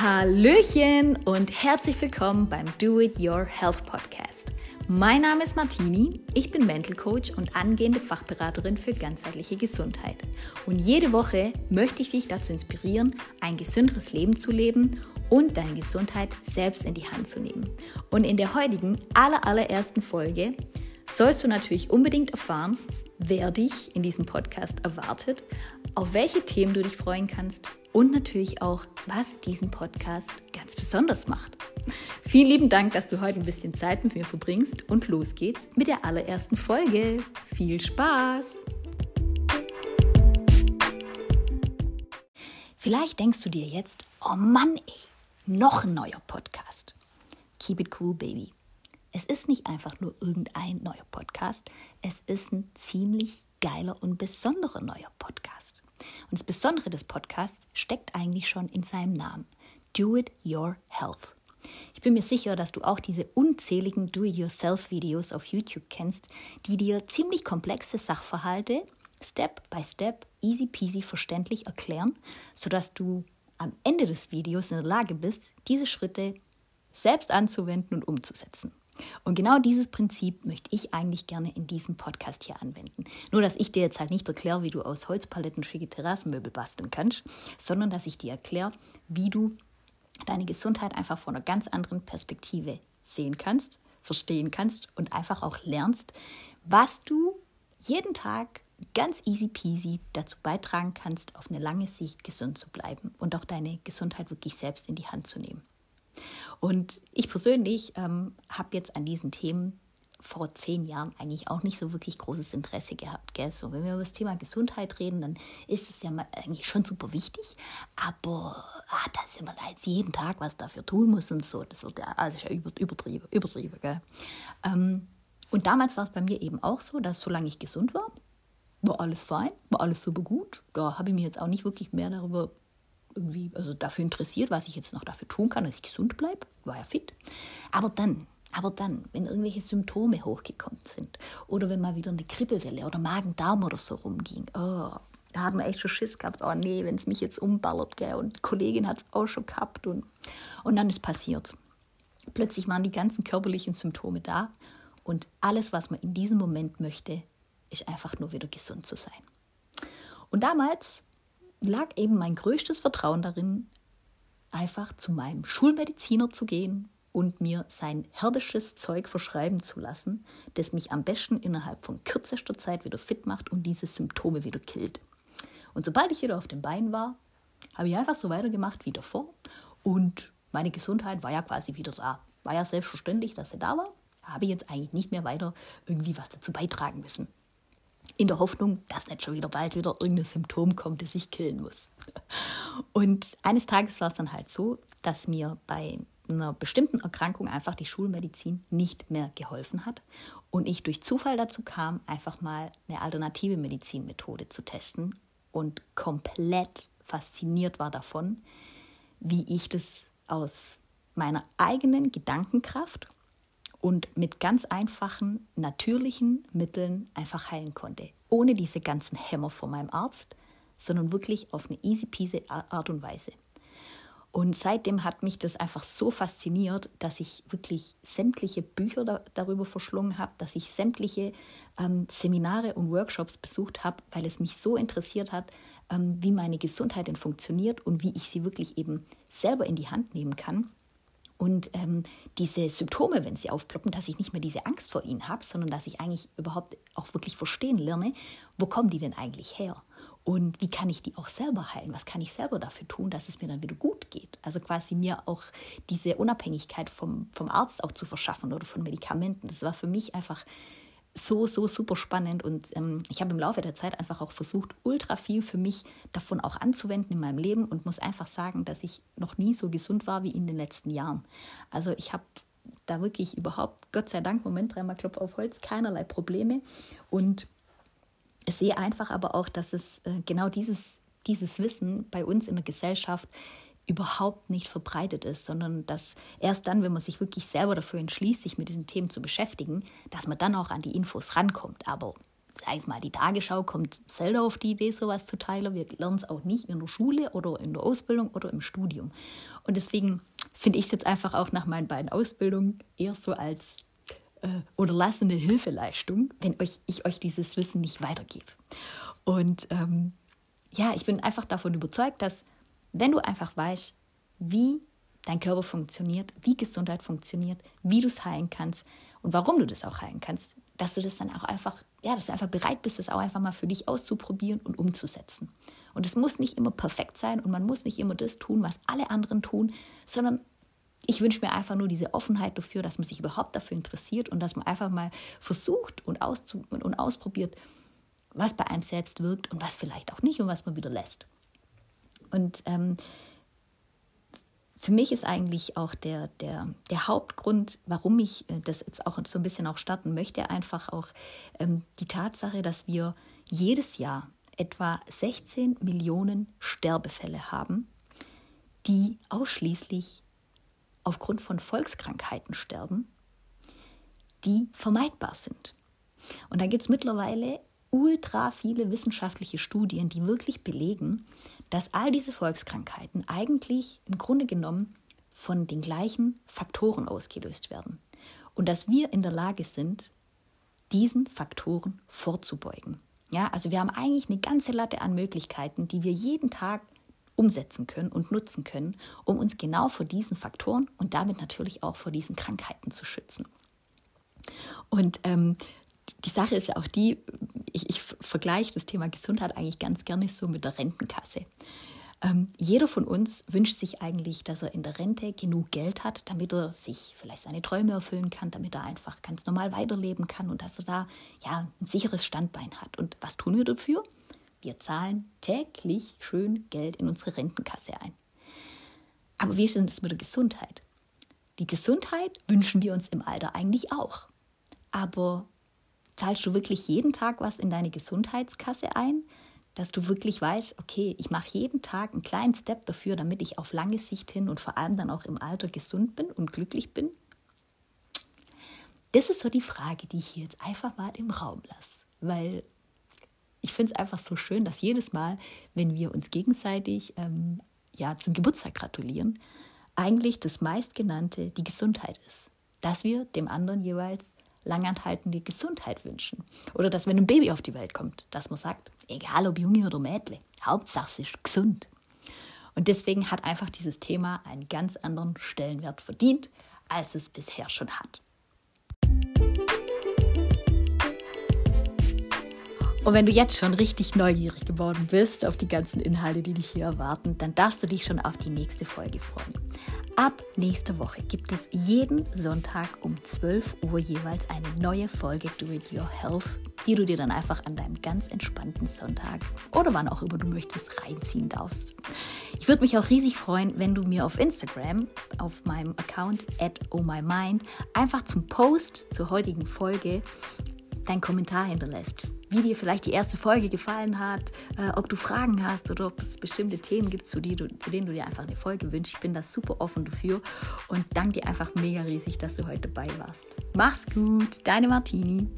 Hallöchen und herzlich willkommen beim Do It Your Health Podcast. Mein Name ist Martini, ich bin Mental Coach und angehende Fachberaterin für ganzheitliche Gesundheit. Und jede Woche möchte ich dich dazu inspirieren, ein gesünderes Leben zu leben und deine Gesundheit selbst in die Hand zu nehmen. Und in der heutigen aller, allerersten Folge sollst du natürlich unbedingt erfahren, wer dich in diesem Podcast erwartet, auf welche Themen du dich freuen kannst und natürlich auch, was diesen Podcast ganz besonders macht. Vielen lieben Dank, dass du heute ein bisschen Zeit mit mir verbringst und los geht's mit der allerersten Folge. Viel Spaß! Vielleicht denkst du dir jetzt, oh Mann, ey, noch ein neuer Podcast. Keep it cool, baby. Es ist nicht einfach nur irgendein neuer Podcast, es ist ein ziemlich geiler und besonderer neuer Podcast. Und das Besondere des Podcasts steckt eigentlich schon in seinem Namen. Do It Your Health. Ich bin mir sicher, dass du auch diese unzähligen Do-It-Yourself-Videos auf YouTube kennst, die dir ziemlich komplexe Sachverhalte Step by Step, easy peasy verständlich erklären, sodass du am Ende des Videos in der Lage bist, diese Schritte selbst anzuwenden und umzusetzen. Und genau dieses Prinzip möchte ich eigentlich gerne in diesem Podcast hier anwenden. Nur, dass ich dir jetzt halt nicht erkläre, wie du aus Holzpaletten schicke Terrassenmöbel basteln kannst, sondern dass ich dir erkläre, wie du deine Gesundheit einfach von einer ganz anderen Perspektive sehen kannst, verstehen kannst und einfach auch lernst, was du jeden Tag ganz easy peasy dazu beitragen kannst, auf eine lange Sicht gesund zu bleiben und auch deine Gesundheit wirklich selbst in die Hand zu nehmen. Und ich persönlich ähm, habe jetzt an diesen Themen vor zehn Jahren eigentlich auch nicht so wirklich großes Interesse gehabt. Gell? So, wenn wir über das Thema Gesundheit reden, dann ist es ja eigentlich schon super wichtig, aber ah, dass man jetzt jeden Tag was dafür tun muss und so, das wird ja, also ja übertrieben, übertrieben. Gell? Ähm, und damals war es bei mir eben auch so, dass solange ich gesund war, war alles fein, war alles super gut. Da habe ich mir jetzt auch nicht wirklich mehr darüber irgendwie also dafür interessiert, was ich jetzt noch dafür tun kann, dass ich gesund bleibe. War ja fit. Aber dann, aber dann, wenn irgendwelche Symptome hochgekommen sind oder wenn mal wieder eine Kribbelwelle oder Magen-Darm oder so rumging, oh, da hat man echt schon Schiss gehabt, oh nee, wenn es mich jetzt umballert, gell? Und Kollegin hat es auch schon gehabt und, und dann ist passiert. Plötzlich waren die ganzen körperlichen Symptome da und alles, was man in diesem Moment möchte, ist einfach nur wieder gesund zu sein. Und damals lag eben mein größtes Vertrauen darin, einfach zu meinem Schulmediziner zu gehen und mir sein herbisches Zeug verschreiben zu lassen, das mich am besten innerhalb von kürzester Zeit wieder fit macht und diese Symptome wieder killt. Und sobald ich wieder auf den Beinen war, habe ich einfach so weitergemacht wie davor und meine Gesundheit war ja quasi wieder da. War ja selbstverständlich, dass sie da war, habe jetzt eigentlich nicht mehr weiter irgendwie was dazu beitragen müssen in der Hoffnung, dass nicht schon wieder bald wieder irgendein Symptom kommt, das ich killen muss. Und eines Tages war es dann halt so, dass mir bei einer bestimmten Erkrankung einfach die Schulmedizin nicht mehr geholfen hat und ich durch Zufall dazu kam, einfach mal eine alternative Medizinmethode zu testen und komplett fasziniert war davon, wie ich das aus meiner eigenen Gedankenkraft und mit ganz einfachen, natürlichen Mitteln einfach heilen konnte. Ohne diese ganzen Hämmer von meinem Arzt, sondern wirklich auf eine easy peasy Art und Weise. Und seitdem hat mich das einfach so fasziniert, dass ich wirklich sämtliche Bücher da, darüber verschlungen habe, dass ich sämtliche ähm, Seminare und Workshops besucht habe, weil es mich so interessiert hat, ähm, wie meine Gesundheit denn funktioniert und wie ich sie wirklich eben selber in die Hand nehmen kann und ähm, diese Symptome, wenn sie aufploppen, dass ich nicht mehr diese Angst vor ihnen habe, sondern dass ich eigentlich überhaupt auch wirklich verstehen lerne, wo kommen die denn eigentlich her? Und wie kann ich die auch selber heilen? Was kann ich selber dafür tun, dass es mir dann wieder gut geht? Also quasi mir auch diese Unabhängigkeit vom, vom Arzt auch zu verschaffen oder von Medikamenten. Das war für mich einfach so, so super spannend und ähm, ich habe im Laufe der Zeit einfach auch versucht, ultra viel für mich davon auch anzuwenden in meinem Leben und muss einfach sagen, dass ich noch nie so gesund war wie in den letzten Jahren. Also ich habe da wirklich überhaupt, Gott sei Dank, Moment, dreimal Klopf auf Holz, keinerlei Probleme und sehe einfach aber auch, dass es äh, genau dieses, dieses Wissen bei uns in der Gesellschaft überhaupt nicht verbreitet ist, sondern dass erst dann, wenn man sich wirklich selber dafür entschließt, sich mit diesen Themen zu beschäftigen, dass man dann auch an die Infos rankommt. Aber sag ich mal, die Tagesschau kommt selten auf die Idee, sowas zu teilen. Wir lernen es auch nicht in der Schule oder in der Ausbildung oder im Studium. Und deswegen finde ich es jetzt einfach auch nach meinen beiden Ausbildungen eher so als äh, unterlassene Hilfeleistung, wenn euch, ich euch dieses Wissen nicht weitergebe. Und ähm, ja, ich bin einfach davon überzeugt, dass wenn du einfach weißt, wie dein Körper funktioniert, wie Gesundheit funktioniert, wie du es heilen kannst und warum du das auch heilen kannst, dass du das dann auch einfach, ja, dass du einfach bereit bist, das auch einfach mal für dich auszuprobieren und umzusetzen. Und es muss nicht immer perfekt sein und man muss nicht immer das tun, was alle anderen tun, sondern ich wünsche mir einfach nur diese Offenheit dafür, dass man sich überhaupt dafür interessiert und dass man einfach mal versucht und, auszu und ausprobiert, was bei einem selbst wirkt und was vielleicht auch nicht und was man wieder lässt. Und ähm, für mich ist eigentlich auch der, der, der Hauptgrund, warum ich äh, das jetzt auch so ein bisschen auch starten möchte, einfach auch ähm, die Tatsache, dass wir jedes Jahr etwa 16 Millionen Sterbefälle haben, die ausschließlich aufgrund von Volkskrankheiten sterben, die vermeidbar sind. Und da gibt es mittlerweile ultra viele wissenschaftliche Studien, die wirklich belegen, dass all diese Volkskrankheiten eigentlich im Grunde genommen von den gleichen Faktoren ausgelöst werden und dass wir in der Lage sind, diesen Faktoren vorzubeugen. Ja, also wir haben eigentlich eine ganze Latte an Möglichkeiten, die wir jeden Tag umsetzen können und nutzen können, um uns genau vor diesen Faktoren und damit natürlich auch vor diesen Krankheiten zu schützen. Und ähm, die Sache ist ja auch die, ich, ich vergleiche das Thema Gesundheit eigentlich ganz gerne so mit der Rentenkasse. Ähm, jeder von uns wünscht sich eigentlich, dass er in der Rente genug Geld hat, damit er sich vielleicht seine Träume erfüllen kann, damit er einfach ganz normal weiterleben kann und dass er da ja ein sicheres Standbein hat. Und was tun wir dafür? Wir zahlen täglich schön Geld in unsere Rentenkasse ein. Aber wie ist das mit der Gesundheit? Die Gesundheit wünschen wir uns im Alter eigentlich auch. Aber zahlst du wirklich jeden Tag was in deine Gesundheitskasse ein, dass du wirklich weißt, okay, ich mache jeden Tag einen kleinen Step dafür, damit ich auf lange Sicht hin und vor allem dann auch im Alter gesund bin und glücklich bin? Das ist so die Frage, die ich hier jetzt einfach mal im Raum lasse, weil ich finde es einfach so schön, dass jedes Mal, wenn wir uns gegenseitig ähm, ja, zum Geburtstag gratulieren, eigentlich das meistgenannte die Gesundheit ist. Dass wir dem anderen jeweils langanhaltende Gesundheit wünschen. Oder dass, wenn ein Baby auf die Welt kommt, dass man sagt, egal ob Junge oder Mädle, Hauptsache es ist gesund. Und deswegen hat einfach dieses Thema einen ganz anderen Stellenwert verdient, als es bisher schon hat. Und wenn du jetzt schon richtig neugierig geworden bist auf die ganzen Inhalte, die dich hier erwarten, dann darfst du dich schon auf die nächste Folge freuen. Ab nächster Woche gibt es jeden Sonntag um 12 Uhr jeweils eine neue Folge Do It Your Health, die du dir dann einfach an deinem ganz entspannten Sonntag oder wann auch immer du möchtest reinziehen darfst. Ich würde mich auch riesig freuen, wenn du mir auf Instagram, auf meinem Account at ohmymind, einfach zum Post zur heutigen Folge deinen Kommentar hinterlässt. Wie dir vielleicht die erste Folge gefallen hat, äh, ob du Fragen hast oder ob es bestimmte Themen gibt, zu, du, zu denen du dir einfach eine Folge wünschst. Ich bin da super offen dafür und danke dir einfach mega riesig, dass du heute dabei warst. Mach's gut, deine Martini.